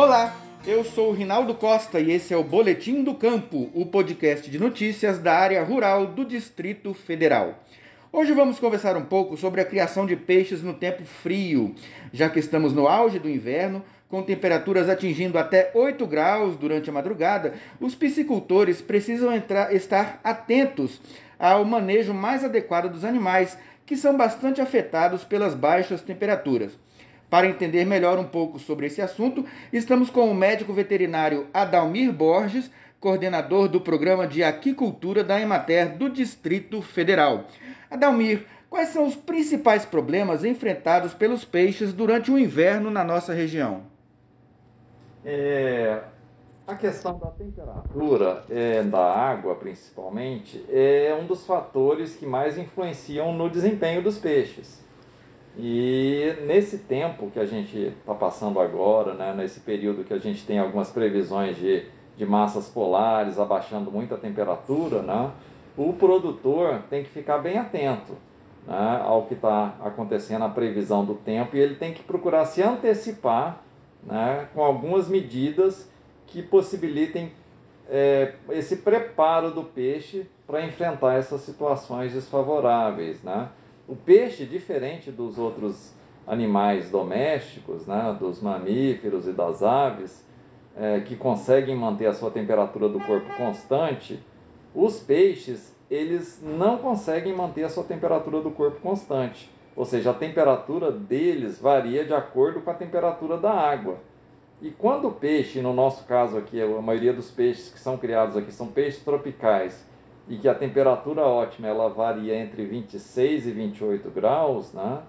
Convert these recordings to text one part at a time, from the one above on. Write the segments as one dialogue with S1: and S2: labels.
S1: Olá, eu sou o Rinaldo Costa e esse é o Boletim do Campo, o podcast de notícias da área rural do Distrito Federal. Hoje vamos conversar um pouco sobre a criação de peixes no tempo frio, já que estamos no auge do inverno, com temperaturas atingindo até 8 graus durante a madrugada, os piscicultores precisam entrar, estar atentos ao manejo mais adequado dos animais, que são bastante afetados pelas baixas temperaturas. Para entender melhor um pouco sobre esse assunto, estamos com o médico veterinário Adalmir Borges, coordenador do programa de aquicultura da Emater do Distrito Federal. Adalmir, quais são os principais problemas enfrentados pelos peixes durante o inverno na nossa região?
S2: É, a questão da temperatura é, da água, principalmente, é um dos fatores que mais influenciam no desempenho dos peixes. E nesse tempo que a gente está passando agora, né, nesse período que a gente tem algumas previsões de, de massas polares abaixando muito a temperatura, né, o produtor tem que ficar bem atento né, ao que está acontecendo, a previsão do tempo, e ele tem que procurar se antecipar né, com algumas medidas que possibilitem é, esse preparo do peixe para enfrentar essas situações desfavoráveis. Né? O peixe, diferente dos outros animais domésticos, né, dos mamíferos e das aves, é, que conseguem manter a sua temperatura do corpo constante, os peixes eles não conseguem manter a sua temperatura do corpo constante. Ou seja, a temperatura deles varia de acordo com a temperatura da água. E quando o peixe, no nosso caso aqui, a maioria dos peixes que são criados aqui são peixes tropicais, e que a temperatura ótima ela varia entre 26 e 28 graus, né?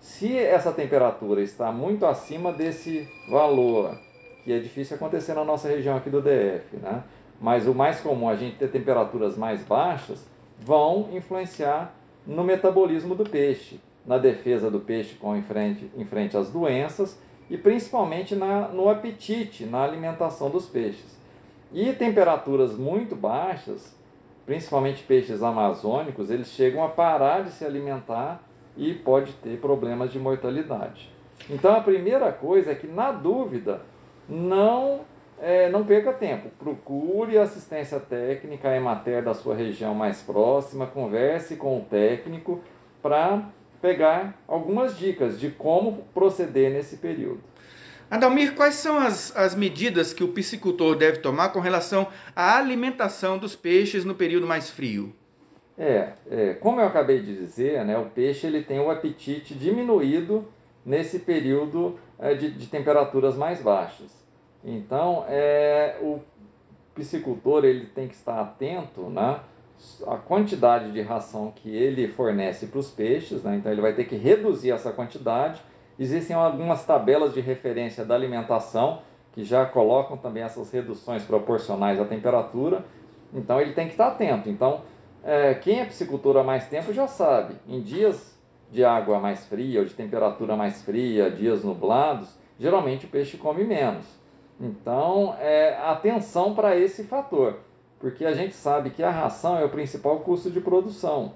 S2: se essa temperatura está muito acima desse valor, que é difícil acontecer na nossa região aqui do DF, né? mas o mais comum a gente ter temperaturas mais baixas, vão influenciar no metabolismo do peixe, na defesa do peixe com em frente, em frente às doenças e principalmente na, no apetite, na alimentação dos peixes. E temperaturas muito baixas principalmente peixes amazônicos, eles chegam a parar de se alimentar e pode ter problemas de mortalidade. Então a primeira coisa é que, na dúvida, não, é, não perca tempo. Procure assistência técnica, a Emater da sua região mais próxima, converse com o técnico para pegar algumas dicas de como proceder nesse período.
S1: Adalmir, quais são as, as medidas que o piscicultor deve tomar com relação à alimentação dos peixes no período mais frio?
S2: É, é, como eu acabei de dizer, né, o peixe ele tem o apetite diminuído nesse período é, de, de, temperaturas mais baixas. Então, é, o piscicultor ele tem que estar atento né, à quantidade de ração que ele fornece para os peixes, né, então ele vai ter que reduzir essa quantidade Existem algumas tabelas de referência da alimentação que já colocam também essas reduções proporcionais à temperatura. Então ele tem que estar atento. Então, é, quem é piscicultor há mais tempo já sabe, em dias de água mais fria ou de temperatura mais fria, dias nublados, geralmente o peixe come menos. Então, é, atenção para esse fator, porque a gente sabe que a ração é o principal custo de produção.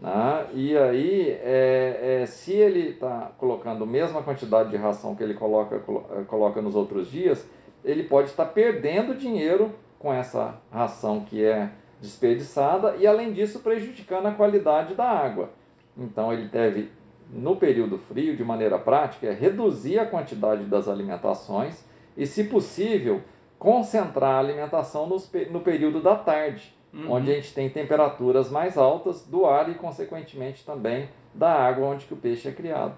S2: Né? E aí, é, é, se ele está colocando a mesma quantidade de ração que ele coloca, eh, coloca nos outros dias, ele pode estar perdendo dinheiro com essa ração que é desperdiçada e, além disso, prejudicando a qualidade da água. Então, ele deve, no período frio, de maneira prática, é reduzir a quantidade das alimentações e, se possível, concentrar a alimentação no período da tarde uhum. onde a gente tem temperaturas mais altas do ar e, consequentemente, também da água onde que o peixe é criado.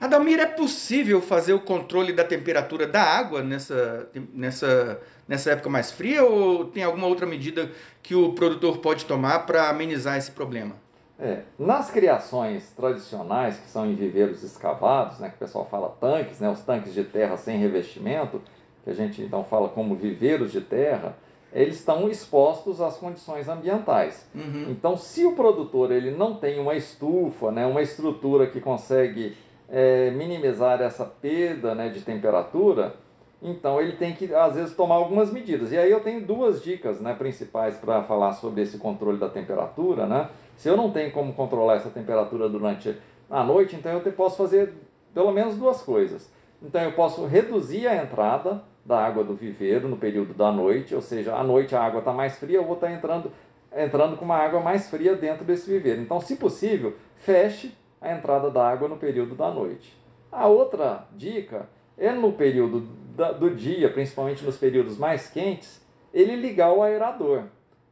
S1: Adalmir, é possível fazer o controle da temperatura da água nessa, nessa, nessa época mais fria ou tem alguma outra medida que o produtor pode tomar para amenizar esse problema?
S2: É, nas criações tradicionais, que são em viveiros escavados, né, que o pessoal fala tanques, né, os tanques de terra sem revestimento, que a gente então fala como viveiros de terra, eles estão expostos às condições ambientais. Uhum. Então, se o produtor ele não tem uma estufa, né, uma estrutura que consegue é, minimizar essa perda né, de temperatura, então ele tem que, às vezes, tomar algumas medidas. E aí eu tenho duas dicas né, principais para falar sobre esse controle da temperatura. Né? Se eu não tenho como controlar essa temperatura durante a noite, então eu posso fazer pelo menos duas coisas. Então eu posso reduzir a entrada da água do viveiro no período da noite, ou seja, à noite a água está mais fria, eu vou estar tá entrando, entrando com uma água mais fria dentro desse viveiro. Então, se possível, feche a entrada da água no período da noite. A outra dica é no período da, do dia, principalmente nos períodos mais quentes, ele ligar o aerador.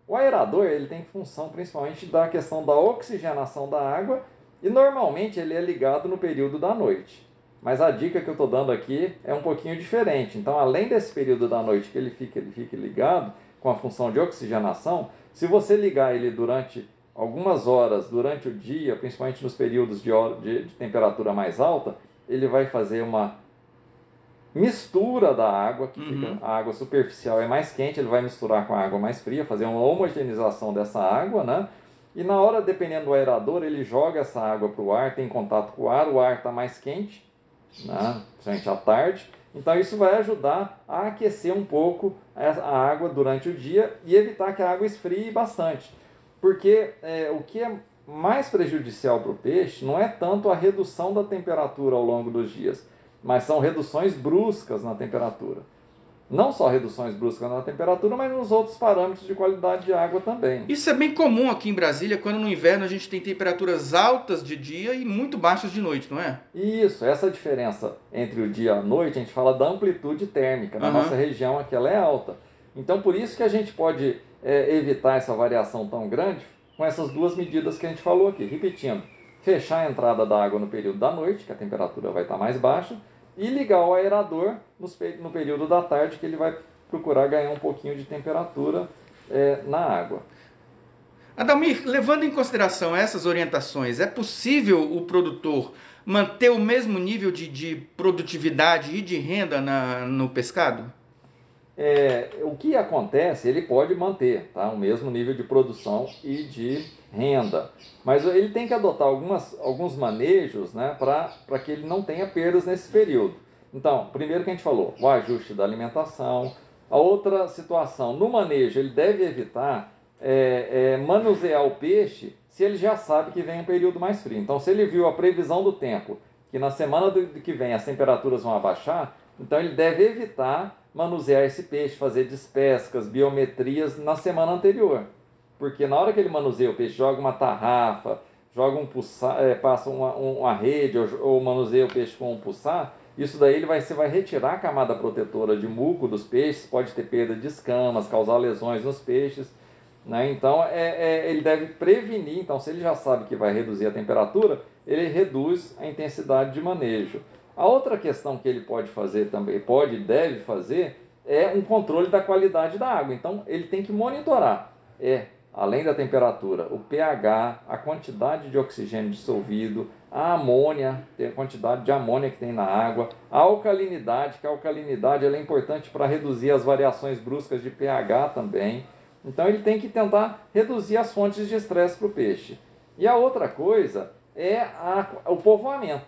S2: O aerador ele tem função principalmente da questão da oxigenação da água e normalmente ele é ligado no período da noite. Mas a dica que eu estou dando aqui é um pouquinho diferente. Então, além desse período da noite que ele fica, ele fica ligado com a função de oxigenação, se você ligar ele durante algumas horas durante o dia, principalmente nos períodos de, de, de temperatura mais alta, ele vai fazer uma mistura da água, que uhum. fica, a água superficial é mais quente, ele vai misturar com a água mais fria, fazer uma homogeneização dessa água, né? E na hora, dependendo do aerador, ele joga essa água para o ar, tem contato com o ar, o ar está mais quente, né? principalmente à tarde. Então isso vai ajudar a aquecer um pouco a água durante o dia e evitar que a água esfrie bastante. Porque é, o que é mais prejudicial para o peixe não é tanto a redução da temperatura ao longo dos dias, mas são reduções bruscas na temperatura. Não só reduções bruscas na temperatura, mas nos outros parâmetros de qualidade de água também.
S1: Isso é bem comum aqui em Brasília, quando no inverno a gente tem temperaturas altas de dia e muito baixas de noite, não é?
S2: Isso, essa diferença entre o dia e a noite, a gente fala da amplitude térmica. Na uhum. nossa região aqui ela é alta. Então por isso que a gente pode é, evitar essa variação tão grande com essas duas medidas que a gente falou aqui. Repetindo, fechar a entrada da água no período da noite, que a temperatura vai estar mais baixa, e ligar o aerador no período da tarde, que ele vai procurar ganhar um pouquinho de temperatura é, na água.
S1: Adalmir, levando em consideração essas orientações, é possível o produtor manter o mesmo nível de, de produtividade e de renda na, no pescado?
S2: É, o que acontece, ele pode manter tá, o mesmo nível de produção e de renda, mas ele tem que adotar algumas, alguns manejos né, para que ele não tenha perdas nesse período. Então, primeiro que a gente falou, o ajuste da alimentação. A outra situação, no manejo, ele deve evitar é, é, manusear o peixe se ele já sabe que vem um período mais frio. Então, se ele viu a previsão do tempo, que na semana do, que vem as temperaturas vão abaixar, então ele deve evitar manusear esse peixe, fazer despescas, biometrias na semana anterior. Porque na hora que ele manuseia o peixe, joga uma tarrafa, joga um pulsar, é, passa uma, uma rede ou, ou, manuseia o peixe com um pulsar, isso daí ele vai, você vai retirar a camada protetora de muco dos peixes, pode ter perda de escamas, causar lesões nos peixes. Né? Então é, é, ele deve prevenir, então se ele já sabe que vai reduzir a temperatura, ele reduz a intensidade de manejo. A outra questão que ele pode fazer também, pode e deve fazer, é um controle da qualidade da água. Então, ele tem que monitorar, é, além da temperatura, o pH, a quantidade de oxigênio dissolvido, a amônia, a quantidade de amônia que tem na água, a alcalinidade, que a alcalinidade é importante para reduzir as variações bruscas de pH também. Então, ele tem que tentar reduzir as fontes de estresse para o peixe. E a outra coisa é a, o povoamento.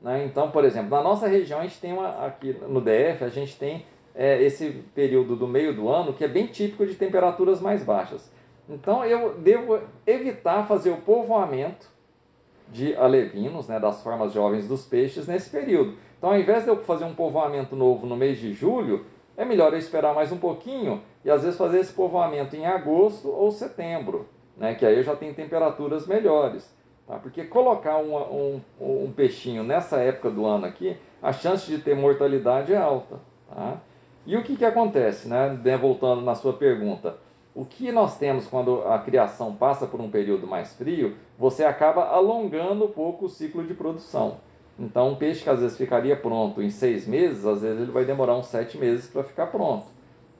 S2: Né? Então, por exemplo, na nossa região, a gente tem uma, aqui no DF, a gente tem é, esse período do meio do ano que é bem típico de temperaturas mais baixas. Então, eu devo evitar fazer o povoamento de alevinos, né, das formas jovens dos peixes, nesse período. Então, ao invés de eu fazer um povoamento novo no mês de julho, é melhor eu esperar mais um pouquinho e às vezes fazer esse povoamento em agosto ou setembro, né, que aí eu já tenho temperaturas melhores. Tá? Porque colocar um, um, um, peixinho nessa época do ano aqui, a chance de ter mortalidade é alta. Tá? E o que, que acontece, né? voltando na sua pergunta? O que nós temos quando a criação passa por um período mais frio, você acaba alongando um pouco o ciclo de produção. Então, um peixe que às vezes ficaria pronto em seis meses, às vezes ele vai demorar uns sete meses para ficar pronto.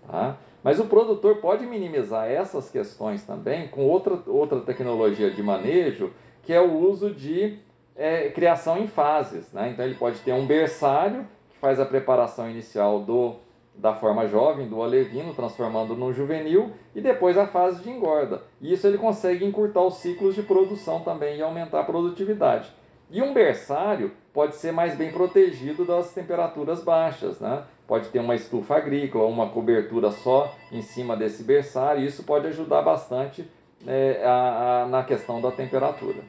S2: Tá? Mas o produtor pode minimizar essas questões também com outra, outra tecnologia de manejo que é o uso de é, criação em fases. Né? Então ele pode ter um berçário que faz a preparação inicial do, da forma jovem, do alevino, transformando no juvenil, e depois a fase de engorda. E isso ele consegue encurtar os ciclos de produção também e aumentar a produtividade. E um berçário pode ser mais bem protegido das temperaturas baixas, né? Pode ter uma estufa agrícola, uma cobertura só em cima desse berçário, e isso pode ajudar bastante é, a, a, na questão da temperatura.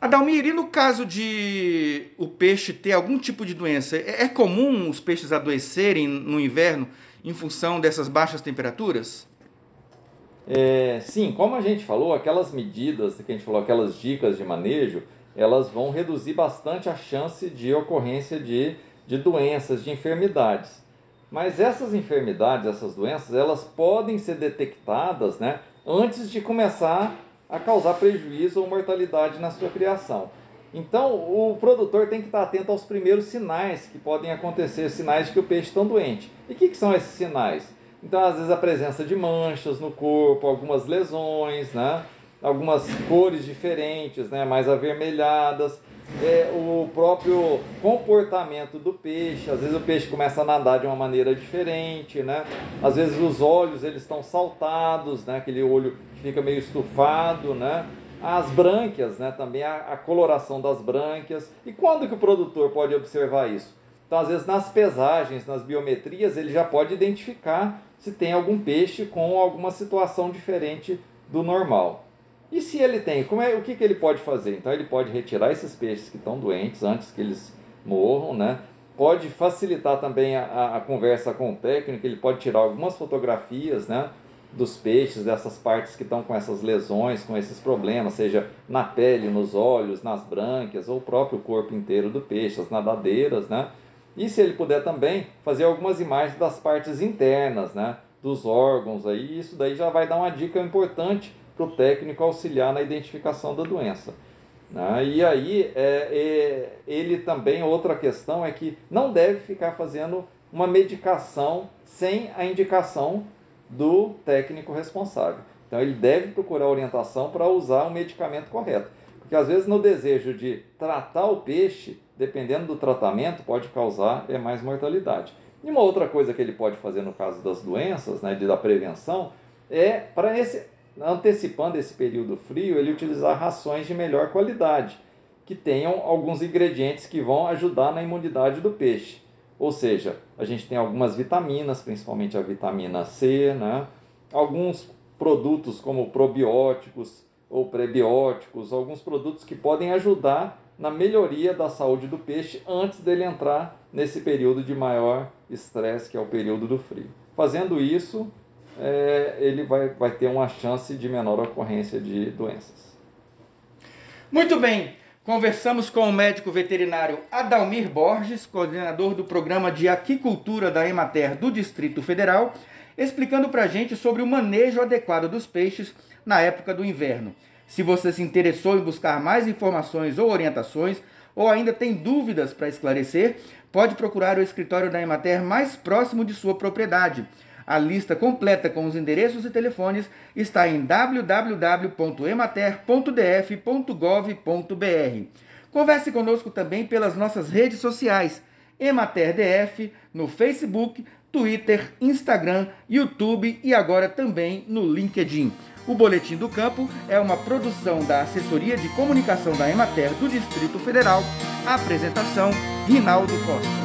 S1: Adalmir, e no caso de o peixe ter algum tipo de doença, é, é comum os peixes adoecerem no inverno em função dessas baixas temperaturas?
S2: É, sim, como a gente falou, aquelas medidas que a gente falou, aquelas dicas de manejo, elas vão reduzir bastante a chance de ocorrência de, de doenças, de enfermidades. Mas essas enfermidades, essas doenças, elas podem ser detectadas né, antes de começar a causar prejuízo ou mortalidade na sua criação. Então, o produtor tem que estar atento aos primeiros sinais que podem acontecer, sinais de que o peixe está doente. E o que, que, são esses sinais? Então, às vezes, a presença de manchas no corpo, algumas lesões, né? algumas cores diferentes, né? mais avermelhadas, é, o próprio comportamento do peixe. Às vezes o peixe começa a nadar de uma maneira diferente, né? Às vezes os olhos eles estão saltados, né? Aquele olho fica meio estufado, né? As brânquias, né? Também a, a coloração das brânquias. E quando que o produtor pode observar isso? Então, às vezes, nas pesagens, nas biometrias, ele já pode identificar se tem algum peixe com alguma situação diferente do normal. E se ele tem, como é, o que, que ele pode fazer? Então ele pode retirar esses peixes que estão doentes antes que eles morram, né? Pode facilitar também a, a conversa com o técnico, ele pode tirar algumas fotografias, né? Dos peixes, dessas partes que estão com essas lesões, com esses problemas, seja na pele, nos olhos, nas brânquias, ou o próprio corpo inteiro do peixe, as nadadeiras, né? E se ele puder também fazer algumas imagens das partes internas, né? Dos órgãos aí, isso daí já vai dar uma dica importante para o técnico auxiliar na identificação da doença. Né? E aí, é, é, ele também, outra questão é que não deve ficar fazendo uma medicação sem a indicação do técnico responsável. Então, ele deve procurar orientação para usar o medicamento correto. Porque às vezes, no desejo de tratar o peixe, dependendo do tratamento, pode causar é, mais mortalidade. E uma outra coisa que ele pode fazer no caso das doenças, né, de, da prevenção, é para esse antecipando esse período frio, ele utilizar rações de melhor qualidade, que tenham alguns ingredientes que vão ajudar na imunidade do peixe. Ou seja, a gente tem algumas vitaminas, principalmente a vitamina C, né? alguns produtos como probióticos ou prebióticos, alguns produtos que podem ajudar na melhoria da saúde do peixe antes dele entrar nesse período de maior estresse, que é o período do frio. Fazendo isso, é, ele vai, vai ter uma chance de menor ocorrência de doenças.
S1: Muito bem, conversamos com o médico veterinário Adalmir Borges, coordenador do programa de aquicultura da Emater do Distrito Federal, explicando para a gente sobre o manejo adequado dos peixes na época do inverno. Se você se interessou em buscar mais informações ou orientações, ou ainda tem dúvidas para esclarecer, pode procurar o escritório da Emater mais próximo de sua propriedade. A lista completa com os endereços e telefones está em www.emater.df.gov.br. Converse conosco também pelas nossas redes sociais, EmaterDF, no Facebook, Twitter, Instagram, YouTube e agora também no LinkedIn. O Boletim do Campo é uma produção da Assessoria de Comunicação da Emater do Distrito Federal. A apresentação, Rinaldo Costa.